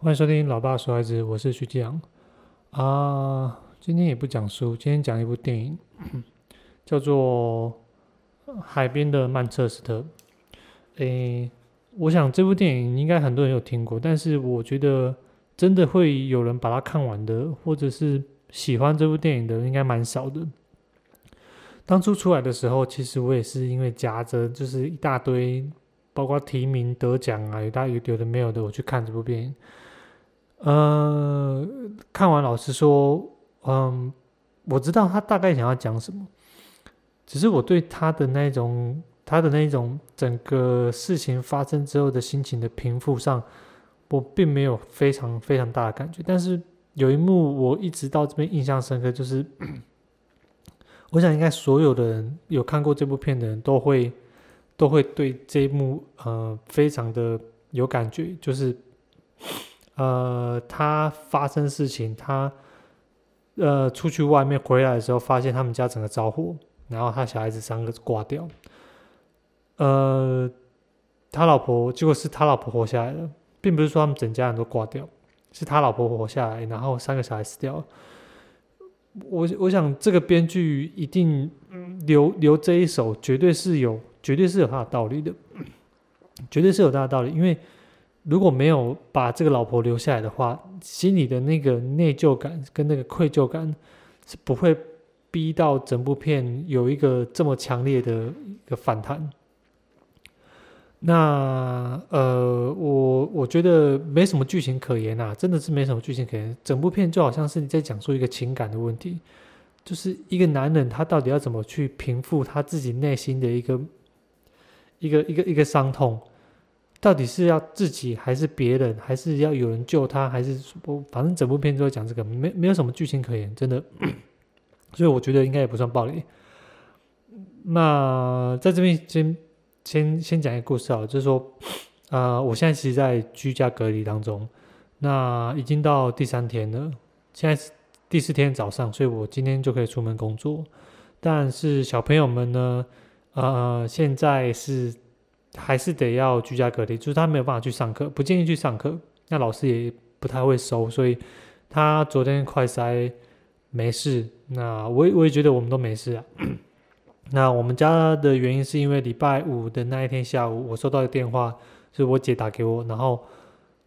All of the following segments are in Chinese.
欢迎收听《老爸说孩子》，我是徐继阳啊。今天也不讲书，今天讲一部电影，叫做《海边的曼彻斯特》。诶，我想这部电影应该很多人有听过，但是我觉得真的会有人把它看完的，或者是喜欢这部电影的，应该蛮少的。当初出来的时候，其实我也是因为夹着就是一大堆，包括提名得奖啊，有大有有的没有的，我去看这部电影。呃，看完老师说，嗯，我知道他大概想要讲什么，只是我对他的那种他的那种整个事情发生之后的心情的平复上，我并没有非常非常大的感觉。但是有一幕我一直到这边印象深刻，就是 我想应该所有的人有看过这部片的人都会都会对这一幕呃非常的有感觉，就是。呃，他发生事情，他呃出去外面回来的时候，发现他们家整个着火，然后他小孩子三个挂掉。呃，他老婆结果是他老婆活下来了，并不是说他们整家人都挂掉，是他老婆活下来，然后三个小孩死掉了。我我想这个编剧一定留留这一手，绝对是有，绝对是有他的道理的，绝对是有他的道理，因为。如果没有把这个老婆留下来的话，心里的那个内疚感跟那个愧疚感是不会逼到整部片有一个这么强烈的一个反弹。那呃，我我觉得没什么剧情可言啊，真的是没什么剧情可言。整部片就好像是你在讲述一个情感的问题，就是一个男人他到底要怎么去平复他自己内心的一个一个一个一个伤痛。到底是要自己还是别人，还是要有人救他，还是我反正整部片都在讲这个，没没有什么剧情可言，真的。所以我觉得应该也不算暴力。那在这边先先先讲一个故事啊，就是说，啊，我现在其实在居家隔离当中，那已经到第三天了，现在是第四天早上，所以我今天就可以出门工作。但是小朋友们呢，呃，现在是。还是得要居家隔离，就是他没有办法去上课，不建议去上课。那老师也不太会收，所以他昨天快筛没事。那我也我也觉得我们都没事啊。那我们家的原因是因为礼拜五的那一天下午，我收到一个电话，是我姐打给我，然后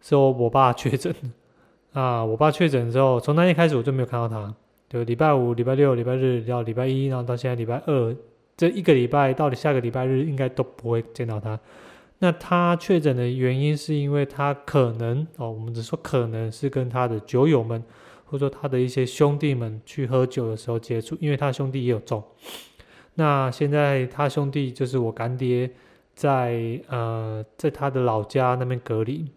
说我爸确诊。啊，我爸确诊之后，从那天开始我就没有看到他。就礼拜五、礼拜六、礼拜日到礼拜一，然后到现在礼拜二。这一个礼拜到底下个礼拜日应该都不会见到他。那他确诊的原因是因为他可能哦，我们只说可能是跟他的酒友们，或者说他的一些兄弟们去喝酒的时候接触，因为他兄弟也有中。那现在他兄弟就是我干爹，在呃在他的老家那边隔离。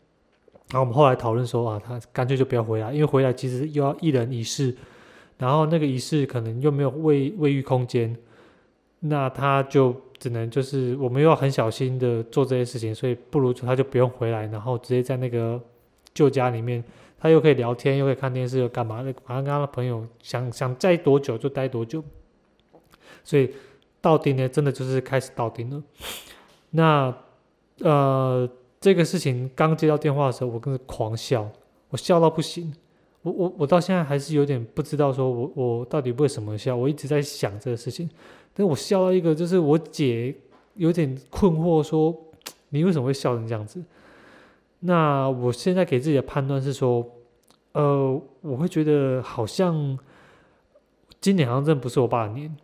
然后我们后来讨论说啊，他干脆就不要回来，因为回来其实又要一人一室，然后那个一室可能又没有卫卫浴空间。那他就只能就是我们又要很小心的做这些事情，所以不如他就不用回来，然后直接在那个旧家里面，他又可以聊天，又可以看电视，又干嘛？那反正跟他的朋友想想待多久就待多久。所以到顶呢，真的就是开始到顶了。那呃，这个事情刚接到电话的时候，我跟着狂笑，我笑到不行。我我我到现在还是有点不知道，说我我到底为什么笑？我一直在想这个事情。但我笑到一个，就是我姐有点困惑，说你为什么会笑成这样子？那我现在给自己的判断是说，呃，我会觉得好像今年好像真的不是我爸的年，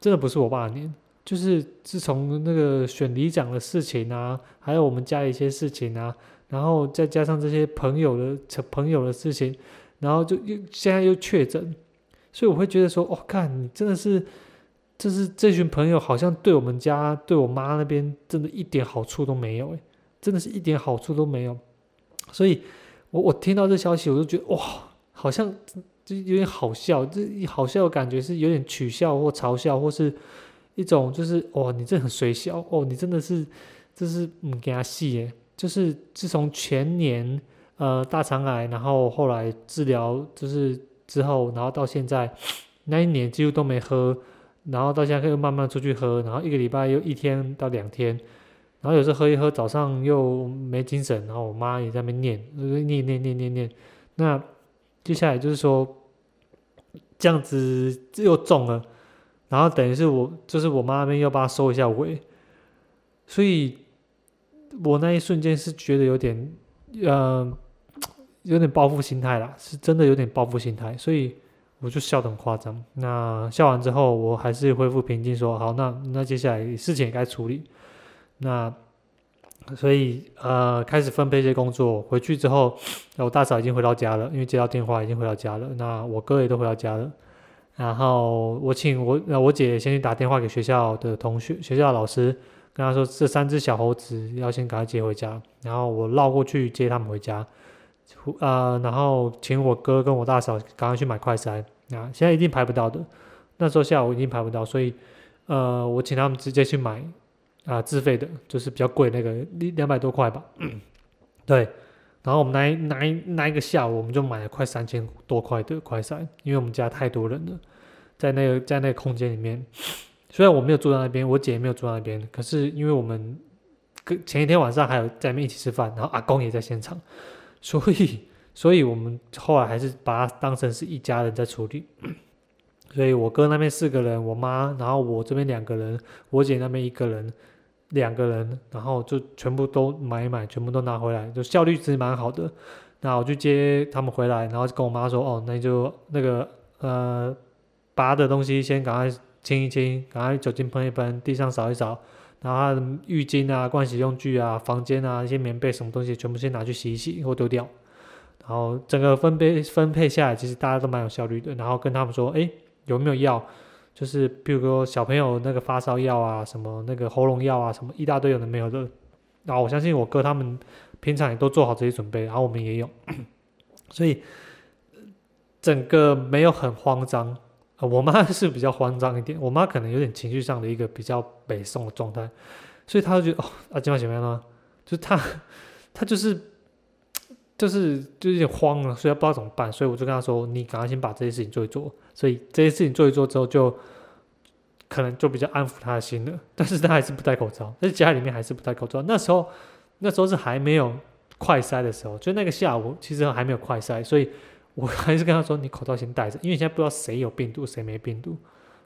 真的不是我爸的年。就是自从那个选里长的事情啊，还有我们家一些事情啊，然后再加上这些朋友的朋友的事情，然后就又现在又确诊，所以我会觉得说，哦，看你真的是。就是这群朋友好像对我们家、对我妈那边真的一点好处都没有，诶，真的是一点好处都没有。所以，我我听到这消息，我就觉得哇，好像就有点好笑，这好笑的感觉是有点取笑或嘲笑，或是一种就是哇，你这很水小哦，你真的是这是嗯给他戏耶。就是自从前年呃大肠癌，然后后来治疗就是之后，然后到现在那一年几乎都没喝。然后到现在又慢慢出去喝，然后一个礼拜又一天到两天，然后有时候喝一喝，早上又没精神，然后我妈也在那边念，念念念念念。那接下来就是说，这样子又中了，然后等于是我就是我妈那边又帮他收一下尾，所以我那一瞬间是觉得有点，呃，有点报复心态啦，是真的有点报复心态，所以我就笑得很夸张。那笑完之后，我还是恢复平静，说好，那那接下来事情也该处理。那所以呃，开始分配一些工作。回去之后，我大嫂已经回到家了，因为接到电话已经回到家了。那我哥也都回到家了。然后我请我那我姐先去打电话给学校的同学、学校老师，跟他说这三只小猴子要先赶快接回家。然后我绕过去接他们回家，呃，然后请我哥跟我大嫂赶快去买快餐。啊，现在一定排不到的，那时候下午一定排不到，所以呃，我请他们直接去买。啊，自费的，就是比较贵那个，两百多块吧。对，然后我们那一那一那一个下午，我们就买了快三千多块的快餐，因为我们家太多人了，在那个在那个空间里面，虽然我没有住在那边，我姐也没有住在那边，可是因为我们跟前一天晚上还有在那边一起吃饭，然后阿公也在现场，所以所以我们后来还是把它当成是一家人在处理。所以我哥那边四个人，我妈，然后我这边两个人，我姐那边一个人。两个人，然后就全部都买一买，全部都拿回来，就效率其实蛮好的。那我就接他们回来，然后跟我妈说：“哦，那就那个呃，拔的东西先赶快清一清，赶快酒精喷一喷，地上扫一扫，然后浴巾啊、盥洗用具啊、房间啊、一些棉被什么东西，全部先拿去洗一洗或丢掉。然后整个分配分配下来，其实大家都蛮有效率的。然后跟他们说：，哎，有没有药？”就是比如说小朋友那个发烧药啊，什么那个喉咙药啊，什么一大堆有的没有的，然后我相信我哥他们平常也都做好这些准备，然后我们也有，所以整个没有很慌张。我妈是比较慌张一点，我妈可能有点情绪上的一个比较北宋的状态，所以她就觉得哦啊，今晚怎么样呢？就她她就是就是就有点慌了，所以不知道怎么办，所以我就跟他说，你赶快先把这些事情做一做。所以这些事情做一做之后，就可能就比较安抚他的心了。但是他还是不戴口罩，在家里面还是不戴口罩。那时候，那时候是还没有快筛的时候，就那个下午其实还没有快筛，所以我 还是跟他说：“你口罩先戴着，因为现在不知道谁有病毒，谁没病毒，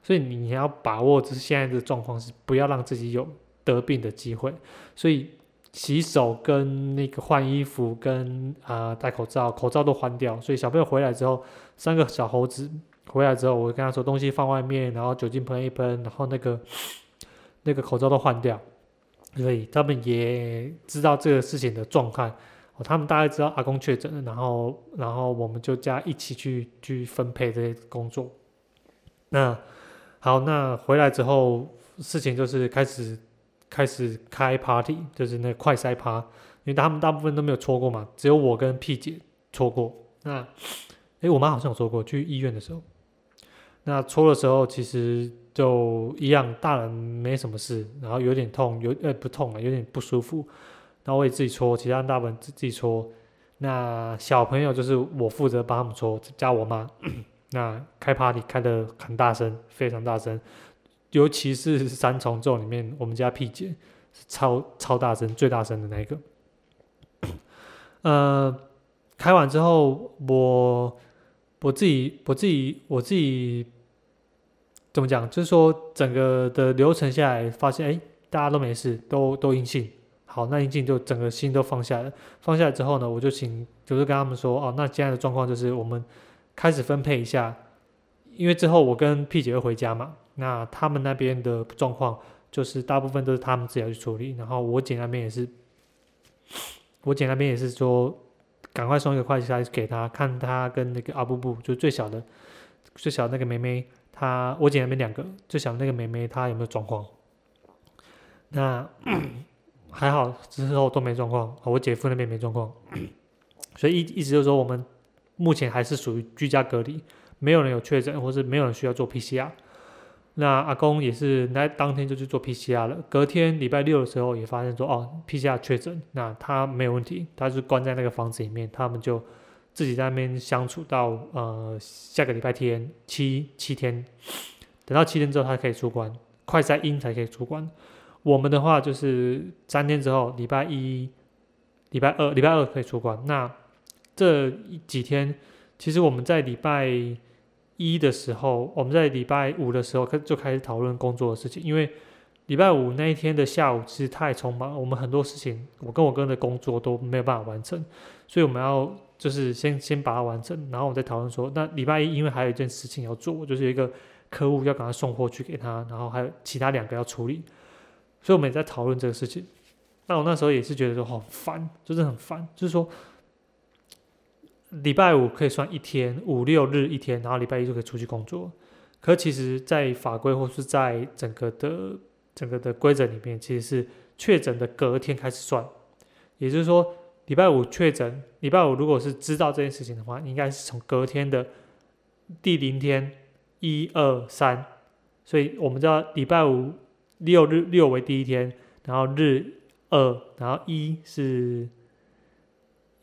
所以你要把握就是现在的状况是不要让自己有得病的机会。所以洗手跟那个换衣服跟啊戴口罩，口罩都换掉。所以小朋友回来之后，三个小猴子。回来之后，我跟他说东西放外面，然后酒精喷一喷，然后那个 那个口罩都换掉，所以他们也知道这个事情的状态。哦，他们大概知道阿公确诊，然后然后我们就家一起去去分配这些工作。那好，那回来之后，事情就是开始开始开 party，就是那快筛趴，因为他们大部分都没有搓过嘛，只有我跟屁姐搓过。那哎，我妈好像有说过，去医院的时候。那搓的时候其实就一样，大人没什么事，然后有点痛，有呃不痛啊，有点不舒服。那我也自己搓，其他大部分自自己搓。那小朋友就是我负责帮他们搓，加我妈。那开 party 开的很大声，非常大声，尤其是三重奏里面，我们家 P 姐是超超大声，最大声的那一个。呃，开完之后我。我自己，我自己，我自己怎么讲？就是说，整个的流程下来，发现哎，大家都没事，都都阴性。好，那阴性就整个心都放下了。放下来之后呢，我就请，就是跟他们说，哦，那现在的状况就是我们开始分配一下，因为之后我跟 P 姐会回家嘛，那他们那边的状况就是大部分都是他们自己要去处理，然后我姐那边也是，我姐那边也是说。赶快送一个快递给他，看他跟那个阿布布，就最小的、最小那个妹妹，他我姐那边两个，最小的那个妹妹她有没有状况？那 还好，之后都没状况。我姐夫那边没状况，所以一一直就说，我们目前还是属于居家隔离，没有人有确诊，或是没有人需要做 PCR。那阿公也是那当天就去做 PCR 了，隔天礼拜六的时候也发现说哦 PCR 确诊，那他没有问题，他是关在那个房子里面，他们就自己在那边相处到呃下个礼拜天七七天，等到七天之后他可以出关，快筛阴才可以出关。我们的话就是三天之后，礼拜一、礼拜二、礼拜二可以出关。那这几天，其实我们在礼拜一的时候，我们在礼拜五的时候开就开始讨论工作的事情，因为礼拜五那一天的下午其实太匆忙，我们很多事情，我跟我哥的工作都没有办法完成，所以我们要就是先先把它完成，然后我再讨论说，那礼拜一因为还有一件事情要做，就是一个客户要赶快送货去给他，然后还有其他两个要处理，所以我们也在讨论这个事情。那我那时候也是觉得说好烦，就是很烦，就是说礼拜五可以算一天，五六日一天，然后礼拜一就可以出去工作。可其实，在法规或是在整个的整个的规则里面，其实是确诊的隔天开始算，也就是说，礼拜五确诊，礼拜五如果是知道这件事情的话，应该是从隔天的第零天，一二三，所以我们知道礼拜五六日六为第一天，然后日二，然后一是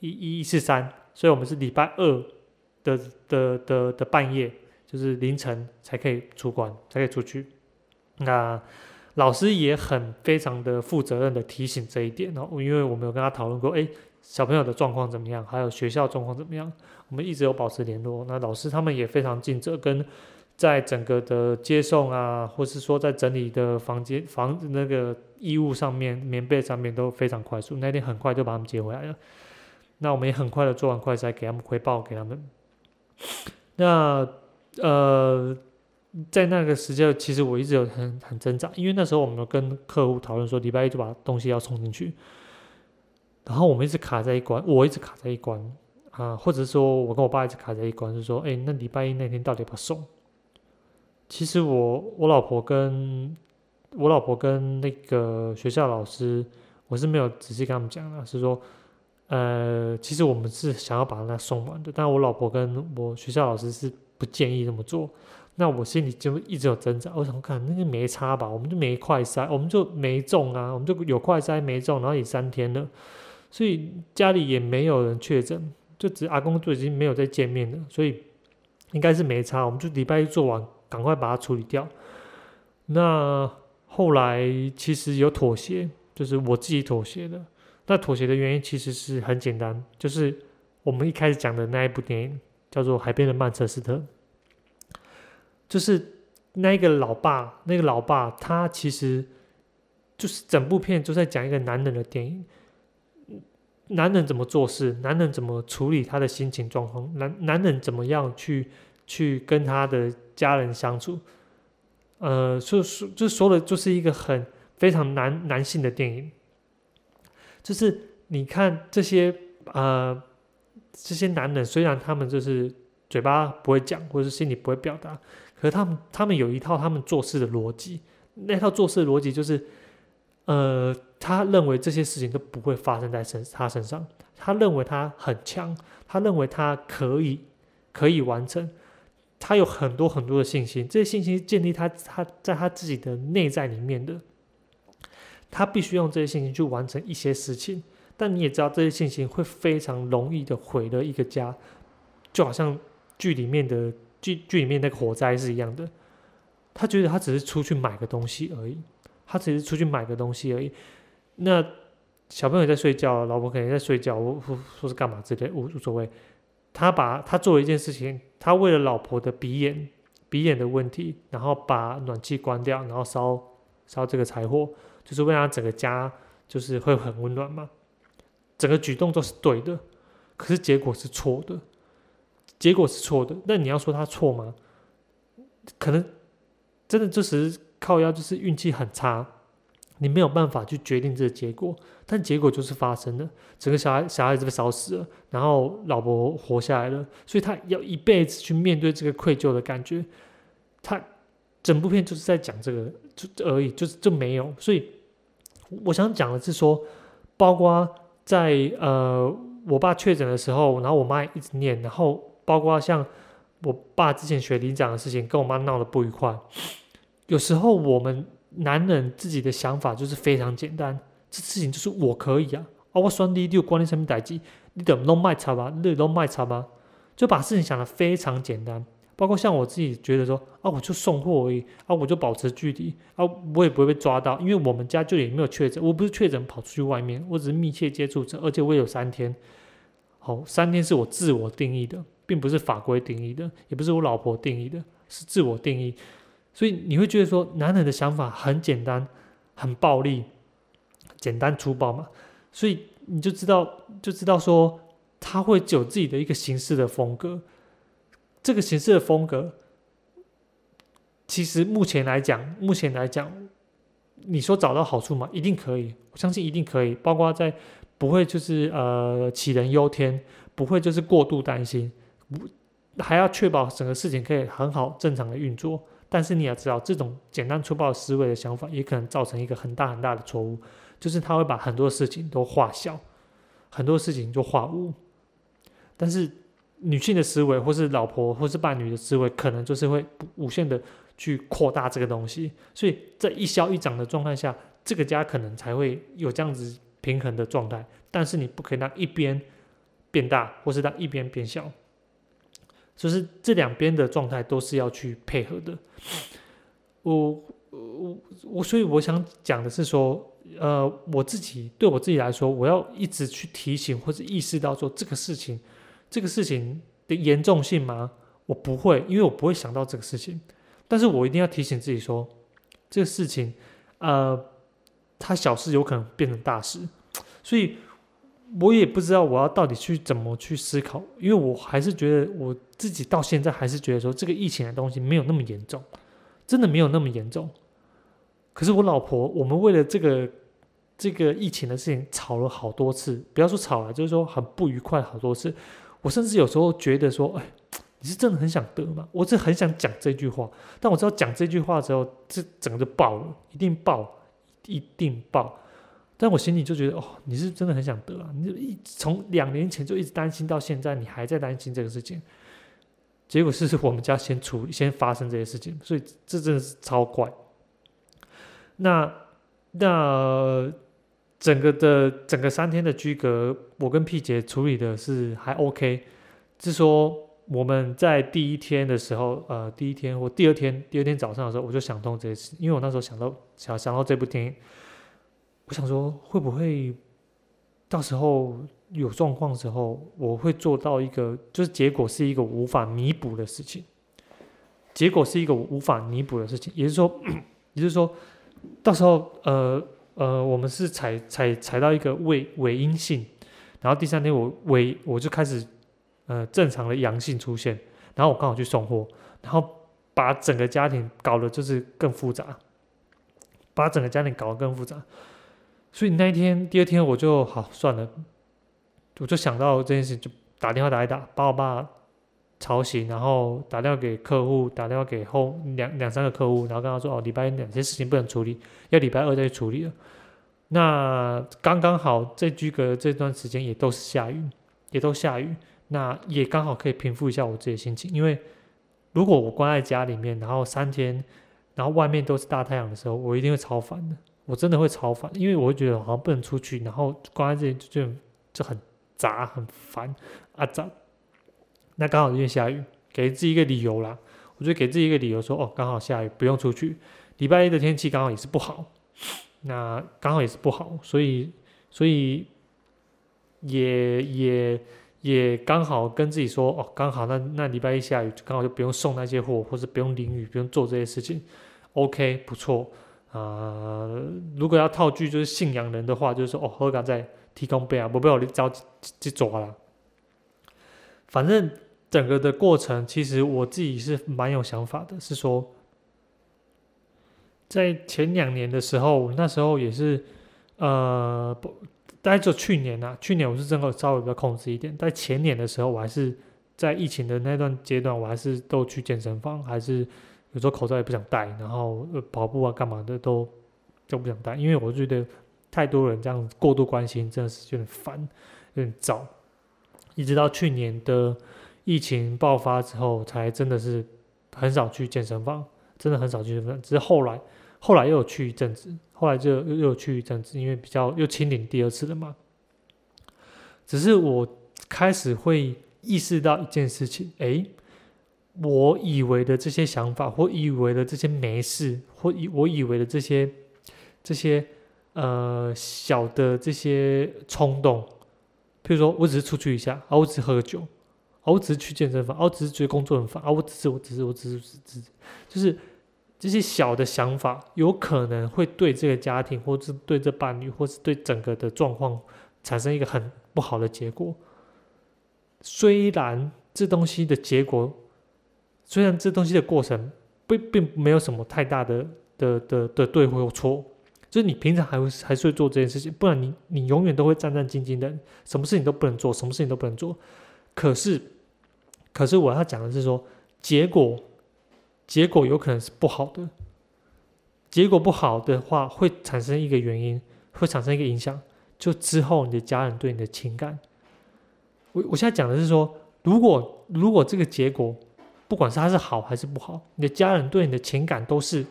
一一是三，所以我们是礼拜二的的的的半夜，就是凌晨才可以出关，才可以出去。那老师也很非常的负责任的提醒这一点哦，因为我们有跟他讨论过，哎，小朋友的状况怎么样，还有学校状况怎么样，我们一直有保持联络。那老师他们也非常尽责，跟在整个的接送啊，或是说在整理的房间房那个衣物上面、棉被上面都非常快速。那天很快就把他们接回来了。那我们也很快的做完快筛，给他们回报给他们。那呃。在那个时间，其实我一直有很很挣扎，因为那时候我们跟客户讨论说，礼拜一就把东西要送进去，然后我们一直卡在一关，我一直卡在一关啊，或者说我跟我爸一直卡在一关，是说，哎，那礼拜一那天到底要不要送？其实我我老婆跟我老婆跟那个学校老师，我是没有仔细跟他们讲的，是说，呃，其实我们是想要把它送完的，但我老婆跟我学校老师是不建议这么做。那我心里就一直有挣扎，我想看那个没差吧，我们就没快筛，我们就没中啊，我们就有快筛没中，然后也三天了，所以家里也没有人确诊，就只阿公就已经没有再见面了，所以应该是没差，我们就礼拜一做完，赶快把它处理掉。那后来其实有妥协，就是我自己妥协的。那妥协的原因其实是很简单，就是我们一开始讲的那一部电影叫做《海边的曼彻斯特》。就是那个老爸，那个老爸，他其实就是整部片就在讲一个男人的电影，男人怎么做事，男人怎么处理他的心情状况，男男人怎么样去去跟他的家人相处，呃，说说就说的就是一个很非常男男性的电影，就是你看这些呃这些男人，虽然他们就是嘴巴不会讲，或者是心里不会表达。可是他们他们有一套他们做事的逻辑，那套做事的逻辑就是，呃，他认为这些事情都不会发生在身他身上，他认为他很强，他认为他可以可以完成，他有很多很多的信心，这些信心建立他他在他自己的内在里面的，他必须用这些信心去完成一些事情，但你也知道这些信心会非常容易的毁了一个家，就好像剧里面的。剧剧里面那个火灾是一样的，他觉得他只是出去买个东西而已，他只是出去买个东西而已。那小朋友在睡觉，老婆可能在睡觉，我说是干嘛之类无无所谓。他把他做了一件事情，他为了老婆的鼻炎鼻炎的问题，然后把暖气关掉，然后烧烧这个柴火，就是为了整个家就是会很温暖嘛。整个举动都是对的，可是结果是错的。结果是错的，那你要说他错吗？可能真的就是靠腰，就是运气很差，你没有办法去决定这个结果，但结果就是发生了，整个小孩小孩子被烧死了，然后老婆活下来了，所以他要一辈子去面对这个愧疚的感觉。他整部片就是在讲这个就而已，就是就没有。所以我想讲的是说，包括在呃我爸确诊的时候，然后我妈一直念，然后。包括像我爸之前学理长的事情，跟我妈闹得不愉快。有时候我们男人自己的想法就是非常简单，这事情就是我可以啊，啊我双你，你有关你什么代志？你怎么弄卖茶吧？你弄卖茶吧？就把事情想得非常简单，包括像我自己觉得说啊，我就送货而已啊，我就保持距离啊，我也不会被抓到，因为我们家就也没有确诊，我不是确诊跑出去外面，我只是密切接触者，而且我有三天，好，三天是我自我定义的，并不是法规定义的，也不是我老婆定义的，是自我定义，所以你会觉得说，男人的想法很简单，很暴力，简单粗暴嘛，所以你就知道就知道说。他会有自己的一个行事的风格，这个形式的风格，其实目前来讲，目前来讲，你说找到好处吗？一定可以，我相信一定可以。包括在不会就是呃杞人忧天，不会就是过度担心，不还要确保整个事情可以很好正常的运作。但是你要知道，这种简单粗暴思维的想法，也可能造成一个很大很大的错误，就是他会把很多事情都化小，很多事情就化无。但是女性的思维，或是老婆，或是伴侣的思维，可能就是会无限的去扩大这个东西，所以在一消一长的状态下，这个家可能才会有这样子平衡的状态。但是你不可以让一边变大，或是让一边变小，就是这两边的状态都是要去配合的。我我我，所以我想讲的是说，呃，我自己对我自己来说，我要一直去提醒或者意识到说这个事情。这个事情的严重性吗？我不会，因为我不会想到这个事情。但是我一定要提醒自己说，这个事情，呃，它小事有可能变成大事，所以我也不知道我要到底去怎么去思考，因为我还是觉得我自己到现在还是觉得说，这个疫情的东西没有那么严重，真的没有那么严重。可是我老婆，我们为了这个这个疫情的事情吵了好多次，不要说吵了，就是说很不愉快好多次。我甚至有时候觉得说，哎，你是真的很想得吗？我是很想讲这句话，但我知道讲这句话之后，这整个就爆了，一定爆，一定爆。但我心里就觉得，哦，你是真的很想得啊！你一从两年前就一直担心到现在，你还在担心这个事情。结果是我们家先出，先发生这些事情，所以这真的是超怪。那那。整个的整个三天的居隔，我跟 P 姐处理的是还 OK，是说我们在第一天的时候，呃，第一天或第二天，第二天早上的时候，我就想通这件事，因为我那时候想到想想到这部电影，我想说会不会到时候有状况的时候，我会做到一个，就是结果是一个无法弥补的事情，结果是一个无法弥补的事情，也就是说，也就是说，到时候呃。呃，我们是采采采到一个伪伪阴性，然后第三天我伪我就开始呃正常的阳性出现，然后我刚好去送货，然后把整个家庭搞得就是更复杂，把整个家庭搞得更复杂，所以那一天第二天我就好算了，我就想到这件事，就打电话打一打，把我爸。吵醒，然后打电话给客户，打电话给后两两三个客户，然后跟他说：“哦，礼拜两件事情不能处理，要礼拜二再去处理了。”那刚刚好，这居隔这段时间也都是下雨，也都下雨，那也刚好可以平复一下我自己的心情。因为如果我关在家里面，然后三天，然后外面都是大太阳的时候，我一定会超烦的，我真的会超烦，因为我会觉得好像不能出去，然后关在这里就就很杂很烦啊杂。那刚好因为下雨，给自己一个理由啦。我就给自己一个理由说，哦，刚好下雨，不用出去。礼拜一的天气刚好也是不好，那刚好也是不好，所以所以也也也刚好跟自己说，哦，刚好那那礼拜一下雨，刚好就不用送那些货，或者不用淋雨，不用做这些事情。OK，不错啊。如果要套句就是信仰人的话，就是说，哦，何敢在提供备啊，不被我着急抓了。反正。整个的过程，其实我自己是蛮有想法的，是说，在前两年的时候，那时候也是，呃，不，大概就去年呐，去年我是真的稍微比较控制一点。在前年的时候，我还是在疫情的那段阶段，我还是都去健身房，还是有时候口罩也不想戴，然后跑步啊干嘛的都都不想戴，因为我觉得太多人这样过度关心，真的是有点烦，有点燥。一直到去年的。疫情爆发之后，才真的是很少去健身房，真的很少去健身房。只是后来，后来又有去一阵子，后来就又又去一阵子，因为比较又清零第二次了嘛。只是我开始会意识到一件事情，诶，我以为的这些想法，或以为的这些没事，或以我以为的这些这些呃小的这些冲动，譬如说我只是出去一下，啊，我只是喝个酒，我只是去健身房，我只是觉得工作很烦，啊，我只是我只是我只是只是就是这些小的想法，有可能会对这个家庭，或是对这伴侣，或是对整个的状况产生一个很不好的结果。虽然这东西的结果。虽然这东西的过程并并没有什么太大的的的的对或错，就是你平常还会还是会做这件事情，不然你你永远都会战战兢兢的，什么事情都不能做，什么事情都不能做。可是，可是我要讲的是说，结果结果有可能是不好的，结果不好的话会产生一个原因，会产生一个影响，就之后你的家人对你的情感。我我现在讲的是说，如果如果这个结果。不管是它是好还是不好，你的家人对你的情感都是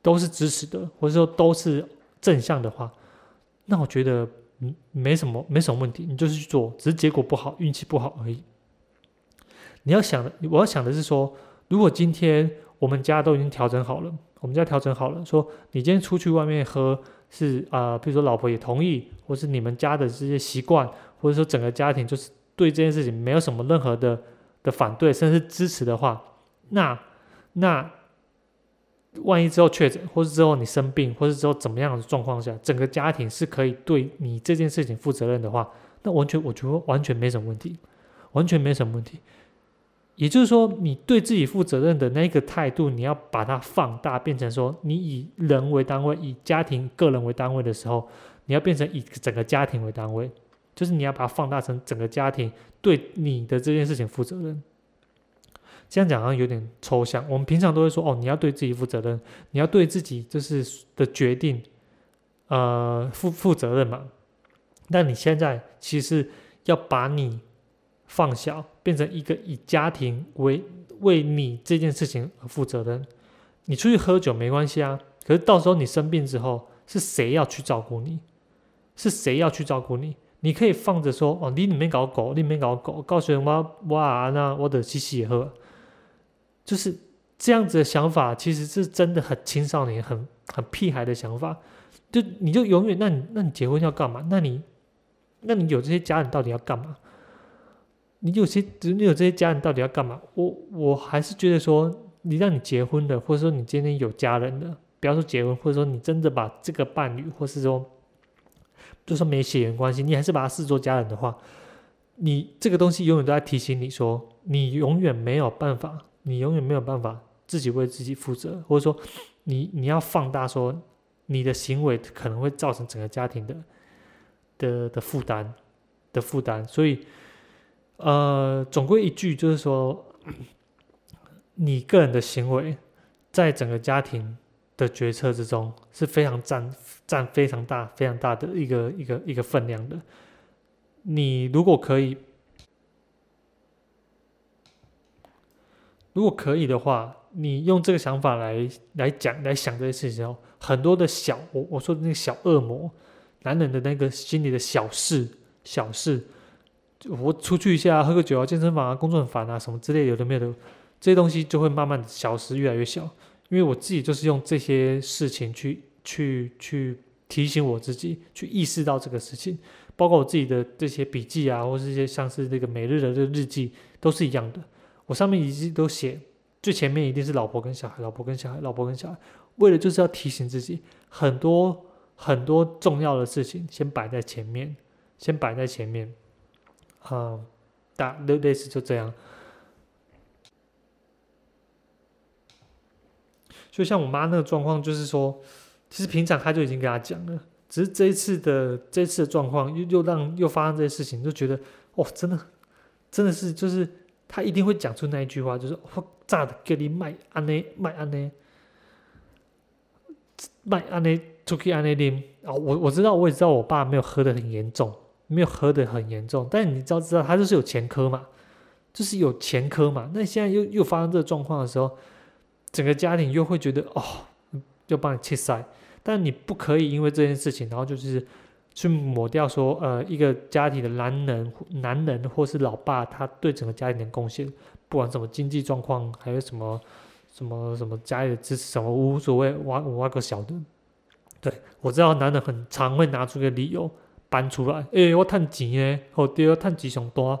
都是支持的，或者说都是正向的话，那我觉得嗯没什么没什么问题，你就是去做，只是结果不好，运气不好而已。你要想的，我要想的是说，如果今天我们家都已经调整好了，我们家调整好了，说你今天出去外面喝是啊，比如说老婆也同意，或是你们家的这些习惯，或者说整个家庭就是对这件事情没有什么任何的。的反对甚至支持的话，那那万一之后确诊，或是之后你生病，或是之后怎么样的状况下，整个家庭是可以对你这件事情负责任的话，那完全我觉得完全没什么问题，完全没什么问题。也就是说，你对自己负责任的那个态度，你要把它放大，变成说你以人为单位，以家庭个人为单位的时候，你要变成以整个家庭为单位。就是你要把它放大成整个家庭对你的这件事情负责任。这样讲好像有点抽象。我们平常都会说，哦，你要对自己负责任，你要对自己就是的决定，呃，负负责任嘛。但你现在其实要把你放小，变成一个以家庭为为你这件事情而负责任。你出去喝酒没关系啊，可是到时候你生病之后，是谁要去照顾你？是谁要去照顾你？你可以放着说哦，你里面搞狗，你里面搞狗，告诉人我哇，那我的洗洗喝，就是这样子的想法，其实是真的很青少年、很很屁孩的想法。就你就永远，那你那你结婚要干嘛？那你那你有这些家人到底要干嘛？你有些你有这些家人到底要干嘛？我我还是觉得说，你让你结婚的，或者说你今天有家人的，不要说结婚，或者说你真的把这个伴侣，或是说。就算没血缘关系，你还是把他视作家人的话，你这个东西永远都在提醒你说，你永远没有办法，你永远没有办法自己为自己负责，或者说，你你要放大说，你的行为可能会造成整个家庭的的的负担的负担，所以，呃，总归一句就是说，你个人的行为在整个家庭的决策之中是非常占。占非常大、非常大的一个一个一个分量的。你如果可以，如果可以的话，你用这个想法来来讲、来想这些事情哦，很多的小我我说的那个小恶魔，男人的那个心里的小事、小事，我出去一下喝个酒啊、健身房啊、工作很烦啊什么之类有的没有的，这些东西就会慢慢的消失，越来越小。因为我自己就是用这些事情去。去去提醒我自己，去意识到这个事情，包括我自己的这些笔记啊，或是一些像是这个每日的这个日记，都是一样的。我上面一直都写，最前面一定是老婆跟小孩，老婆跟小孩，老婆跟小孩，为了就是要提醒自己，很多很多重要的事情先摆在前面，先摆在前面，啊，大类类似就这样。就像我妈那个状况，就是说。其实平常她就已经跟他讲了，只是这一次的这一次的状况又又让又发生这些事情，就觉得哦，真的真的是就是他一定会讲出那一句话，就是我炸的给你卖安内卖安内卖安内出去安内啉啊！我我知道我也知道我爸没有喝的很严重，没有喝的很严重，但你知道知道他就是有前科嘛，就是有前科嘛。那现在又又发生这个状况的时候，整个家庭又会觉得哦，要帮你切塞。但你不可以因为这件事情，然后就是去抹掉说，呃，一个家庭的男人、男人或是老爸，他对整个家庭的贡献，不管什么经济状况，还有什么什么什么家里的支持，什么无所谓，挖挖个小的。对我知道男人很常会拿出个理由搬出来，诶，我探钱呢，或第二探几上多。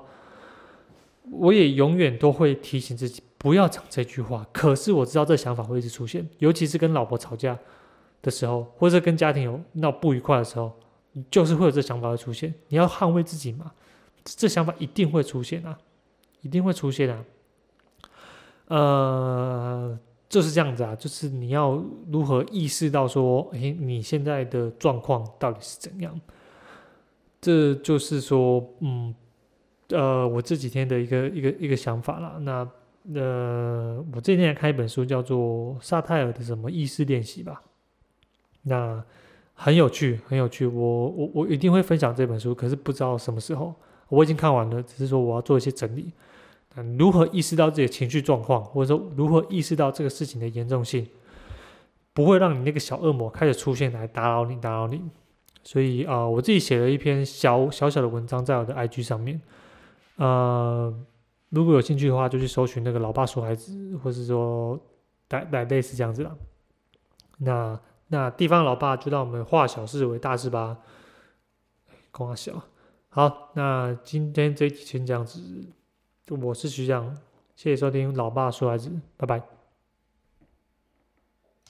我也永远都会提醒自己不要讲这句话。可是我知道这想法会一直出现，尤其是跟老婆吵架的时候，或者跟家庭有闹不愉快的时候，就是会有这想法会出现。你要捍卫自己嘛，这想法一定会出现啊，一定会出现啊。呃，就是这样子啊，就是你要如何意识到说，诶，你现在的状况到底是怎样？这就是说，嗯。呃，我这几天的一个一个一个想法啦。那呃，我这几天看一本书，叫做萨泰尔的什么意识练习吧。那很有趣，很有趣。我我我一定会分享这本书，可是不知道什么时候。我已经看完了，只是说我要做一些整理。嗯，如何意识到自己的情绪状况，或者说如何意识到这个事情的严重性，不会让你那个小恶魔开始出现来打扰你，打扰你。所以啊，我自己写了一篇小小小的文章在我的 IG 上面。呃，如果有兴趣的话，就去搜寻那个“老爸说孩子”，或是说“来来类似这样子啦。那那地方老爸就让我们化小事为大事吧。光小，好，那今天这一集先这样子。我是徐翔，谢谢收听“老爸说孩子”，拜拜。